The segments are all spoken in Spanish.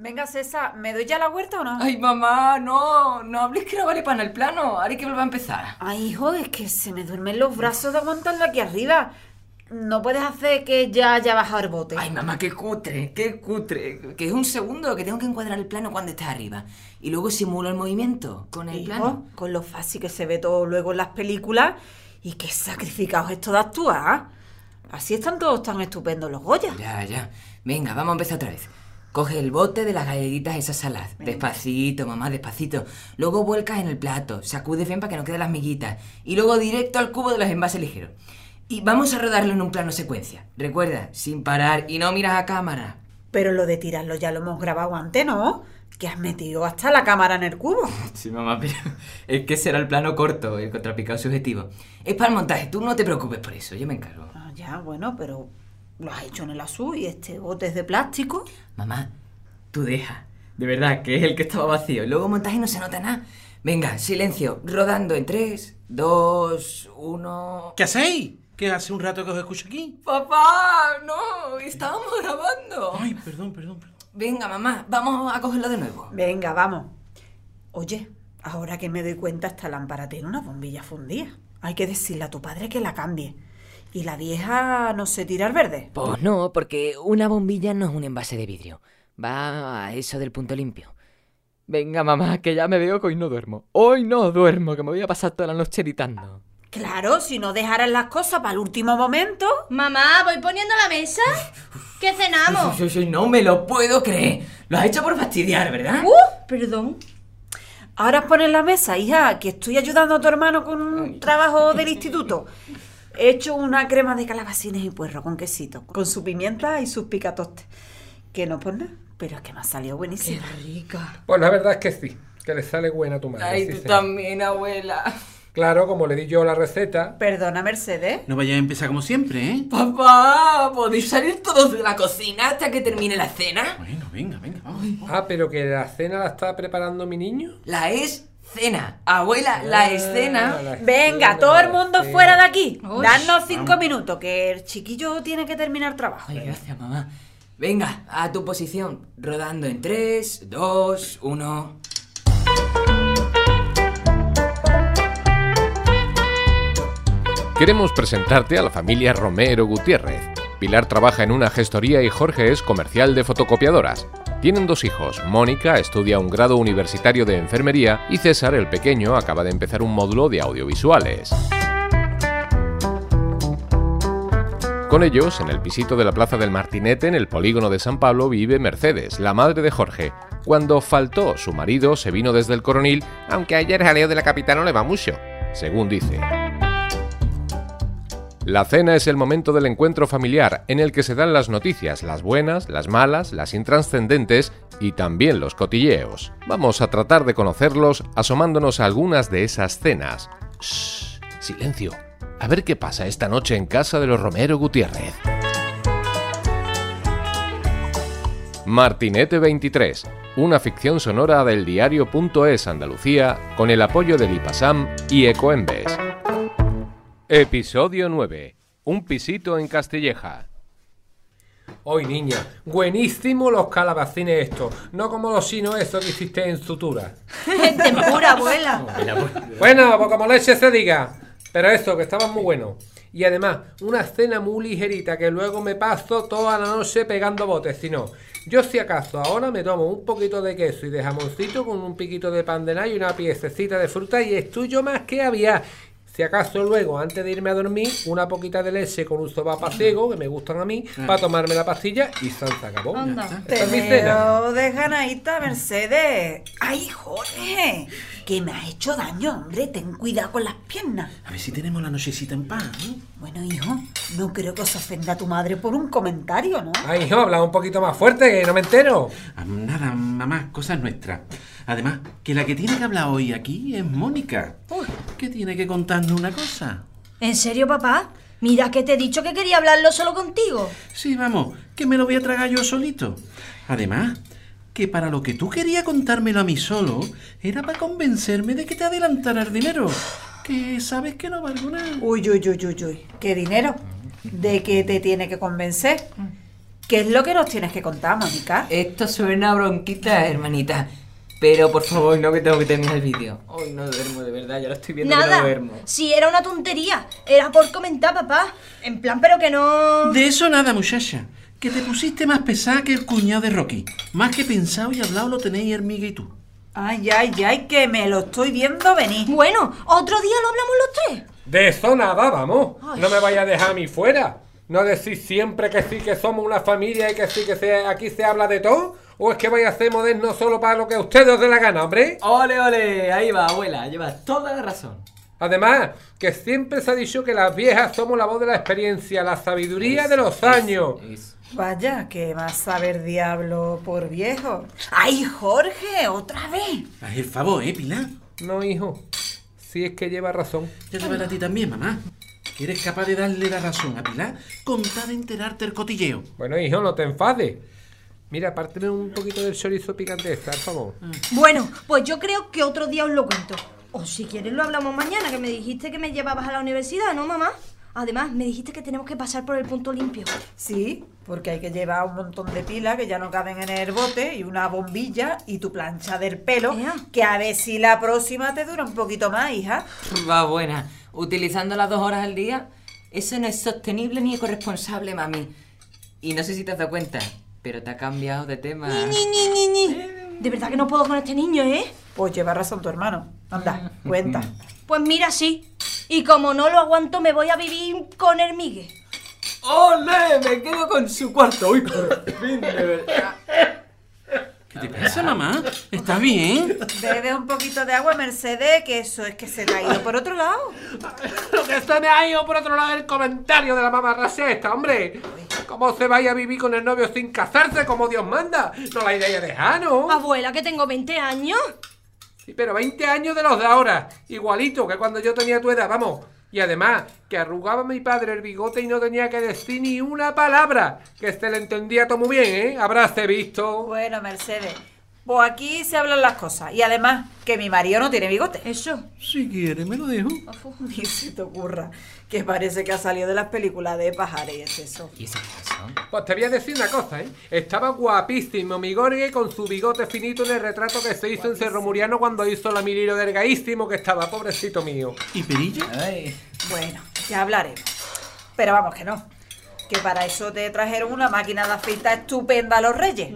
Venga, César, ¿me doy ya la huerta o no? Ay, mamá, no, no hables que no vale para el plano. Ahora hay que volver a empezar. Ay, hijo, es que se me duermen los brazos de aguantarlo aquí arriba. No puedes hacer que ya haya bajado el bote. Ay, mamá, qué cutre, qué cutre. Que es un segundo que tengo que encuadrar el plano cuando estés arriba. Y luego simulo el movimiento con el Hijo, plano. con lo fácil que se ve todo luego en las películas y qué sacrificados esto de actuar. Así están todos tan estupendos los Goya. Ya, ya. Venga, vamos a empezar otra vez. Coge el bote de las galletitas esas saladas. Despacito, mamá, despacito. Luego vuelcas en el plato. Sacudes bien para que no queden las miguitas. Y luego directo al cubo de los envases ligeros. Y vamos a rodarlo en un plano secuencia. Recuerda, sin parar y no miras a cámara. Pero lo de tirarlo ya lo hemos grabado antes, ¿no? Que has metido hasta la cámara en el cubo. Sí, mamá, pero es que será el plano corto, el contrapicado subjetivo. Es para el montaje, tú no te preocupes por eso, yo me encargo. Ah, ya, bueno, pero lo has hecho en el azul y este bote es de plástico. Mamá, tú deja. De verdad, que es el que estaba vacío. Luego montaje no se nota nada. Venga, silencio, rodando en 3, 2, 1... ¿Qué hacéis? ¿Que hace un rato que os escucho aquí? ¡Papá! ¡No! ¡Estábamos grabando! Ay, perdón, perdón, perdón. Venga, mamá, vamos a cogerlo de nuevo. Venga, vamos. Oye, ahora que me doy cuenta, esta lámpara tiene una bombilla fundida. Hay que decirle a tu padre que la cambie. Y la vieja no se tira al verde. Pues no, porque una bombilla no es un envase de vidrio. Va a eso del punto limpio. Venga, mamá, que ya me veo que hoy no duermo. Hoy no duermo, que me voy a pasar toda la noche editando. Claro, si no dejaran las cosas para el último momento. Mamá, ¿voy poniendo la mesa? ¿Qué cenamos? Yo, yo no me lo puedo creer. Lo has hecho por fastidiar, ¿verdad? Uh, perdón. Ahora pones la mesa, hija, que estoy ayudando a tu hermano con un trabajo del instituto. He hecho una crema de calabacines y puerro con quesito, con su pimienta y sus picatostes. Que no por nada, pero es que me ha salido buenísima. rica. Pues la verdad es que sí, que le sale buena a tu madre. Ay, sí, tú señor. también, abuela. Claro, como le di yo la receta. Perdona, Mercedes. No vayáis a empezar como siempre, ¿eh? Papá, ¿podéis salir todos de la cocina hasta que termine la cena? Bueno, venga, venga, vamos. Ah, pero que la cena la está preparando mi niño. La escena. Abuela, la Ah, escena. Venga, todo el mundo fuera de aquí. Danos cinco minutos, que el chiquillo tiene que terminar trabajo. Ay, gracias, mamá. Venga, a tu posición. Rodando en 3, 2, 1. Queremos presentarte a la familia Romero Gutiérrez. Pilar trabaja en una gestoría y Jorge es comercial de fotocopiadoras. Tienen dos hijos. Mónica estudia un grado universitario de enfermería y César, el pequeño, acaba de empezar un módulo de audiovisuales. Con ellos, en el pisito de la Plaza del Martinete, en el polígono de San Pablo, vive Mercedes, la madre de Jorge. Cuando faltó su marido, se vino desde el coronil, aunque ayer jaleo de la capital no le va mucho, según dice. La cena es el momento del encuentro familiar en el que se dan las noticias, las buenas, las malas, las intranscendentes y también los cotilleos. Vamos a tratar de conocerlos asomándonos a algunas de esas cenas. Shh, silencio. A ver qué pasa esta noche en casa de los Romero Gutiérrez. Martinete 23, una ficción sonora del diario.es Andalucía con el apoyo del IPASAM y Ecoembes. Episodio 9. Un pisito en Castilleja. Hoy, niña, buenísimo los calabacines estos. No como los chinos estos que hiciste en sutura. En tempura, abuela. Bueno, pues como leche se diga. Pero eso, que estaban muy buenos. Y además, una cena muy ligerita que luego me paso toda la noche pegando botes. Si no, yo si acaso ahora me tomo un poquito de queso y de jamoncito con un piquito de pan de y una piececita de fruta y es tuyo más que había. Si acaso luego, antes de irme a dormir, una poquita de leche con un sopa ciego, que me gustan a mí, para tomarme la pastilla y se acabó. Anda. Esta es mi cena. Pero de ganadita, Mercedes. Ay, Jorge, que me has hecho daño, hombre. Ten cuidado con las piernas. A ver si tenemos la nochecita en paz, ¿eh? Bueno, hijo, no creo que os ofenda tu madre por un comentario, ¿no? Ay, hijo, habla un poquito más fuerte, que no me entero. Ah, Nada, mamá, cosas nuestras. Además, que la que tiene que hablar hoy aquí es Mónica. Que tiene que contarnos una cosa. ¿En serio, papá? Mira que te he dicho que quería hablarlo solo contigo. Sí, vamos, que me lo voy a tragar yo solito. Además, que para lo que tú querías contármelo a mí solo, era para convencerme de que te adelantara el dinero. Que sabes que no valgo nada. Uy, uy, uy, uy, uy. ¿Qué dinero? ¿De qué te tiene que convencer? ¿Qué es lo que nos tienes que contar, Mónica? Esto suena a bronquita, hermanita. Pero por favor, no que tengo que terminar el vídeo. Hoy no duermo, de verdad, ya lo estoy viendo que Nada. no duermo. Si era una tontería. Era por comentar, papá. En plan, pero que no. De eso nada, muchacha. Que te pusiste más pesada que el cuñado de Rocky. Más que pensado y hablado lo tenéis Hermiga y tú. Ay, ay, ay, que me lo estoy viendo venir. Bueno, otro día lo hablamos los tres. De eso nada, vamos. Ay. No me vaya a dejar a mí fuera. No decís siempre que sí que somos una familia y que sí que se- aquí se habla de todo. ¿O es que vais a ser modernos solo para lo que a ustedes os dé la gana, hombre? Ole, ole, ahí va, abuela, llevas toda la razón. Además, que siempre se ha dicho que las viejas somos la voz de la experiencia, la sabiduría de los años. Eso. Vaya, que va a saber diablo por viejo. ¡Ay, Jorge! ¡Otra vez! Haz el favor, ¿eh, Pilar? No, hijo. Si es que lleva razón. Ya te vale a ti también, mamá. Que eres capaz de darle la razón a Pilar con tal de enterarte el cotilleo. Bueno, hijo, no te enfades. Mira, párteme un poquito del chorizo picante, por favor. Bueno, pues yo creo que otro día os lo cuento. O si quieres lo hablamos mañana, que me dijiste que me llevabas a la universidad, ¿no, mamá? Además, me dijiste que tenemos que pasar por el punto limpio. Sí, porque hay que llevar un montón de pilas que ya no caben en el bote y una bombilla y tu plancha del pelo, Ea. que a ver si la próxima te dura un poquito más, hija. Va buena. Utilizando las dos horas al día, eso no es sostenible ni corresponsable, mami. Y no sé si te has dado cuenta, pero te ha cambiado de tema. Ni, ni, ni, ni. De verdad que no puedo con este niño, ¿eh? Pues lleva razón tu hermano. Anda, cuenta. Pues mira, sí. Y como no lo aguanto, me voy a vivir con el Migue. ¡Ole! Me quedo con su cuarto. ¡Uy, por fin, de verdad! ¿Qué te pasa, mamá? ¿Estás bien? Bebe un poquito de agua, Mercedes, que eso es que se te ha ido por otro lado. Lo que se me ha ido por otro lado el comentario de la mamarrasa esta, hombre. ¿Cómo se vaya a vivir con el novio sin casarse como Dios manda? No la idea de dejar, ¿no? Abuela, que tengo 20 años. Sí, pero 20 años de los de ahora. Igualito que cuando yo tenía tu edad, vamos. Y además, que arrugaba mi padre el bigote y no tenía que decir ni una palabra. Que se le entendía todo muy bien, ¿eh? Habráse visto. Bueno, Mercedes, pues aquí se hablan las cosas. Y además, que mi marido no tiene bigote. Eso. Si quieres, me lo dejo. Ni se te ocurra, que parece que ha salido de las películas de pajares y es eso. ¿Y qué son? Pues te voy a decir una cosa, ¿eh? Estaba guapísimo mi Gorgue con su bigote finito en el retrato que se hizo en Cerro Muriano cuando hizo la miliro delgadísimo que estaba, pobrecito mío. ¿Y Perilla? Ay. Bueno, ya hablaremos. Pero vamos que no. Que para eso te trajeron una máquina de afeitar estupenda a los reyes.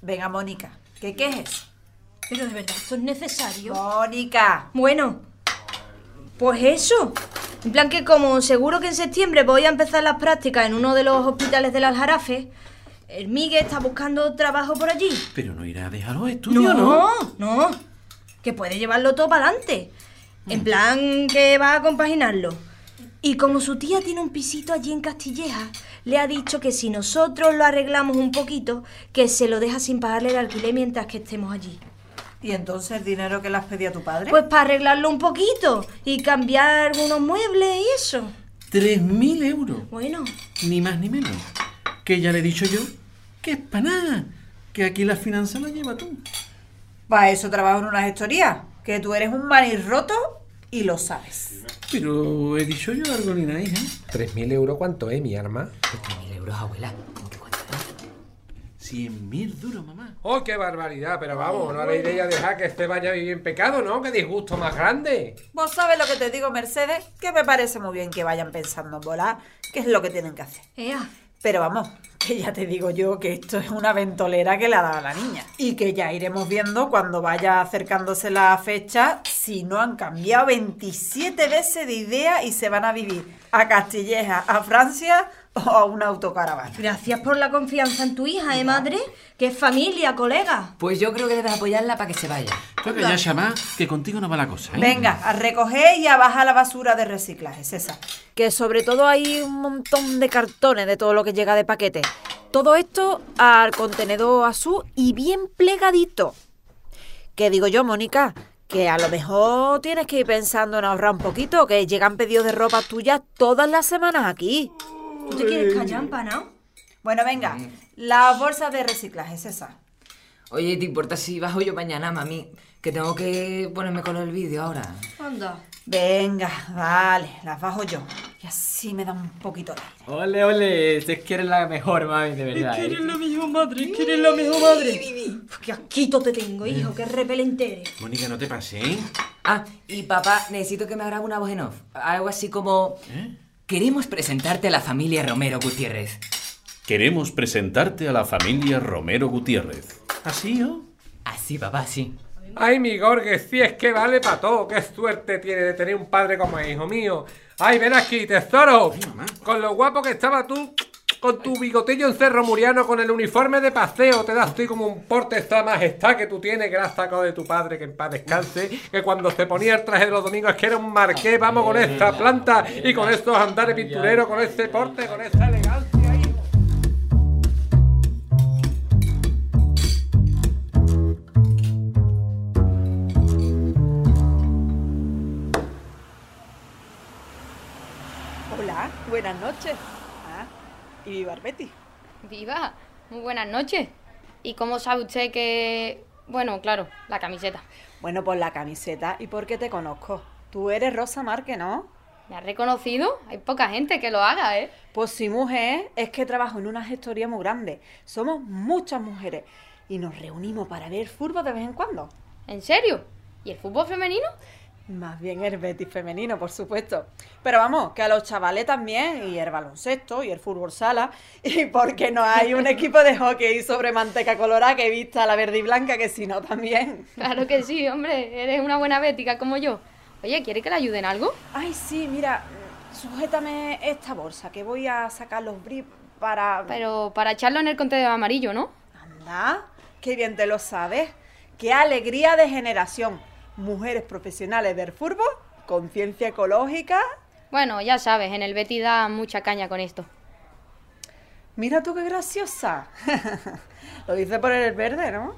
Venga, Mónica, ¿qué, qué es eso? Pero de verdad, esto es necesario. Mónica, Bueno, pues eso. En plan que como seguro que en septiembre voy a empezar las prácticas en uno de los hospitales del Aljarafe, el Migue está buscando trabajo por allí. Pero no irá a dejar los estudios, ¿no? No, no. Que puede llevarlo todo para adelante. En plan que va a compaginarlo. Y como su tía tiene un pisito allí en Castilleja, le ha dicho que si nosotros lo arreglamos un poquito, que se lo deja sin pagarle el alquiler mientras que estemos allí. ¿y entonces el dinero que le has pedido a tu padre? Pues para arreglarlo un poquito y cambiar algunos muebles y eso. Tres mil euros. Bueno, Ni más ni menos. Que ya le he dicho yo que es para nada. Que aquí la finanza la lleva tú. Para eso trabajo en una gestoría. Que tú eres un manirroto y lo sabes. Pero he dicho yo algo ni nada, hija. ¿3.000 euros cuánto, eh, mi arma? 3.000 euros, abuela. Cien mil duros, mamá. ¡Oh, qué barbaridad! Pero vamos, no haré idea de dejar que este vaya a vivir en pecado, ¿no? ¡Qué disgusto más grande! Vos sabes lo que te digo, Mercedes, que me parece muy bien que vayan pensando en volar, que es lo que tienen que hacer. ea. Pero vamos, que ya te digo yo que esto es una ventolera que le ha dado a la niña. Y que ya iremos viendo cuando vaya acercándose la fecha si no han cambiado 27 veces de idea y se van a vivir a Castilleja, a Francia o a una autocaravana. Gracias por la confianza en tu hija, ¿eh, madre? Que es familia, colega. Pues yo creo que debes apoyarla para que se vaya. Tú que ya llama, que contigo no va la cosa, ¿eh? Venga, a recoger y a bajar la basura de reciclaje, César. Que sobre todo hay un montón de cartones de todo lo que llega de paquete. Todo esto al contenedor azul y bien plegadito. Que digo yo, Mónica, que a lo mejor tienes que ir pensando en ahorrar un poquito, que llegan pedidos de ropa tuya todas las semanas aquí. ¿Tú te quieres callar, empanado? Bueno, venga, las bolsas de reciclaje, César. Oye, ¿te importa si bajo yo mañana, mami? Que tengo que ponerme con el vídeo ahora. Anda. Venga, vale, las bajo yo. Y así me da un poquito de aire. Ole, ole, si es que eres la mejor, mami, de verdad. ¿eh? la mejor madre, que eres la mejor madre. Uf, Qué asquito te tengo, hijo, qué repelente eres. Mónica, no te pases, ¿eh? Ah, y papá, necesito que me grabe una voz en off. Algo así como... Queremos presentarte a la familia Romero Gutiérrez. Queremos presentarte a la familia Romero Gutiérrez. ¿Así, o? Así, papá, sí. Ay, mi Gorge, si es que vale para todo. Qué suerte tiene de tener un padre como es, hijo mío. Ay, ven aquí, tesoro. Con lo guapo que estaba tú, con tu bigotillo en cerro muriano, con el uniforme de paseo, te das tú como un porte esta majestad que tú tienes, que la has sacado de tu padre, que en paz descanse, que cuando se ponía el traje de los domingos es que era un marqués, vamos con esta planta y con estos andares pintureros, con este porte, con esta noches. Ah, y viva el Betis. Viva, muy buenas noches. ¿Y cómo sabe usted que... Bueno, claro, la camiseta. Bueno, por la camiseta y porque te conozco. Tú eres Rosa Marque, ¿no? ¿Me ha reconocido? Hay poca gente que lo haga, ¿eh? Pues sí, mujer, es que trabajo en una gestoría muy grande. Somos muchas mujeres y nos reunimos para ver fútbol de vez en cuando. ¿En serio? ¿Y el fútbol femenino? Más bien el Betis femenino, por supuesto. Pero vamos, que a los chavales también, y el baloncesto, y el fútbol sala, y porque no hay un equipo de hockey sobre manteca colorada que vista la verde y blanca, que si no también. Claro que sí, hombre. Eres una buena bética como yo. Oye, ¿quiere que le ayude en algo? Ay, sí, mira, sujétame esta bolsa, que voy a sacar los briefs para... Pero para echarlo en el contenedor amarillo, ¿no? Anda, qué bien te lo sabes. Qué alegría de generación. Mujeres profesionales del fútbol, conciencia ecológica. Bueno, ya sabes, en el Betty da mucha caña con esto. Mira tú qué graciosa. lo dice por el verde, ¿no?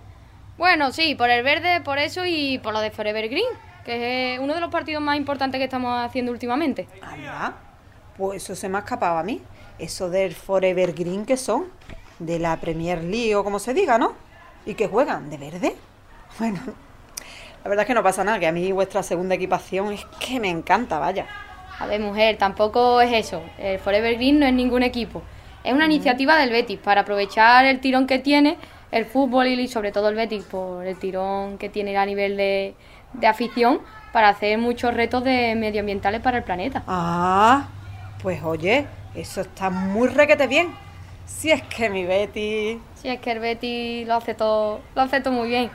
Bueno, sí, por el verde, por eso y por lo de Forever Green, que es uno de los partidos más importantes que estamos haciendo últimamente. Anda, pues eso se me ha escapado a mí. Eso del Forever Green que son, de la Premier League o como se diga, ¿no? Y que juegan de verde. Bueno, la verdad es que no pasa nada, que a mí vuestra segunda equipación es que me encanta, vaya. A ver, mujer, tampoco es eso. El Forever Green no es ningún equipo. Es una iniciativa del Betis para aprovechar el tirón que tiene el fútbol y sobre todo el Betis por el tirón que tiene a nivel de, de afición para hacer muchos retos de medioambientales para el planeta. Ah, pues oye, eso está muy requete bien. Si es que mi Betty... Sí, es que el Betis lo hace todo, lo hace todo muy bien.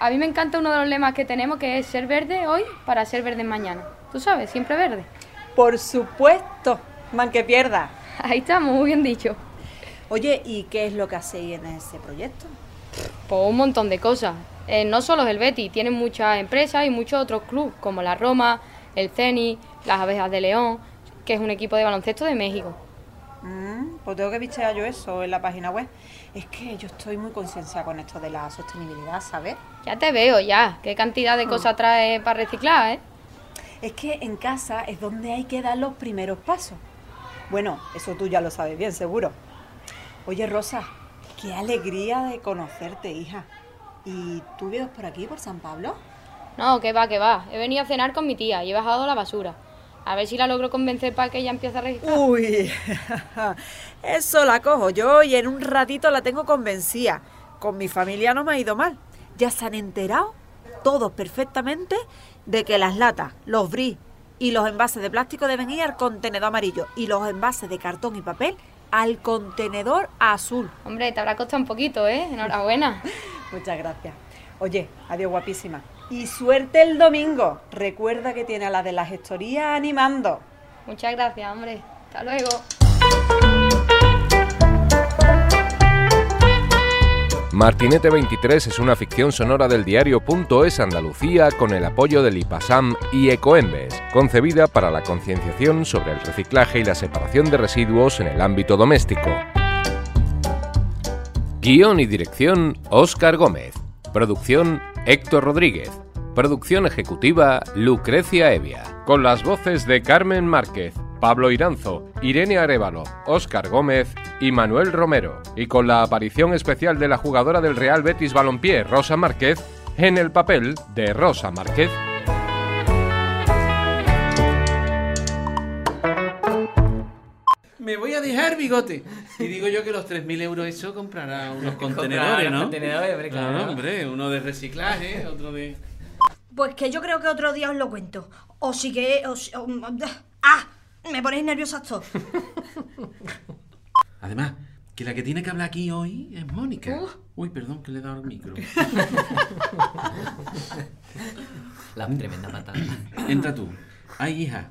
A mí me encanta uno de los lemas que tenemos que es ser verde hoy para ser verde mañana. Tú sabes, siempre verde. Por supuesto, man que pierda. Ahí está, muy bien dicho. Oye, ¿y qué es lo que hacéis en ese proyecto? Pues un montón de cosas. Eh, no solo es el Betis, tienen muchas empresas y muchos otros clubes, como la Roma, el Ceni, las Abejas de León, que es un equipo de baloncesto de México. Mm, pues tengo que bichear yo eso en la página web. Es que yo estoy muy concienciada con esto de la sostenibilidad, ¿sabes? Ya te veo, ya. ¿Qué cantidad de cosas traes para reciclar, eh? Es que en casa es donde hay que dar los primeros pasos. Bueno, eso tú ya lo sabes bien, seguro. Oye, Rosa, qué alegría de conocerte, hija. ¿Y tú vives por aquí, por San Pablo? No, que va, que va. He venido a cenar con mi tía y he bajado la basura. A ver si la logro convencer para que ella empiece a reciclar. Uy, eso la cojo yo y en un ratito la tengo convencida. Con mi familia no me ha ido mal. Ya se han enterado todos perfectamente de que las latas, los bris y los envases de plástico deben ir al contenedor amarillo y los envases de cartón y papel al contenedor azul. Hombre, te habrá costado un poquito, ¿eh? Enhorabuena. Muchas gracias. Oye, adiós guapísima. Y suerte el domingo. Recuerda que tiene a la de la gestoría animando. Muchas gracias, hombre. Hasta luego. Martinete 23 es una ficción sonora del diario .es Andalucía con el apoyo del IPASAM y Ecoembes, concebida para la concienciación sobre el reciclaje y la separación de residuos en el ámbito doméstico. Guión y dirección Óscar Gómez. Producción Héctor Rodríguez. Producción ejecutiva Lucrecia Evia. Con las voces de Carmen Márquez, Pablo Iranzo, Irene Arevalo, Óscar Gómez y Manuel Romero. Y con la aparición especial de la jugadora del Real Betis Balompié, Rosa Márquez, en el papel de Rosa Márquez. A dejar bigote. Y digo yo que los 3.000 euros eso comprará unos contenedores, ¿no? contenedores, hombre, claro. hombre, uno de reciclaje, otro de... Pues que yo creo que otro día os lo cuento. O sí que... o si- o- ¡Ah! Me ponéis nerviosa todos. Además, que la que tiene que hablar aquí hoy es Mónica. Uh. Uy, perdón, que le he dado al micro. La tremenda patada. Entra tú. Ay, hija.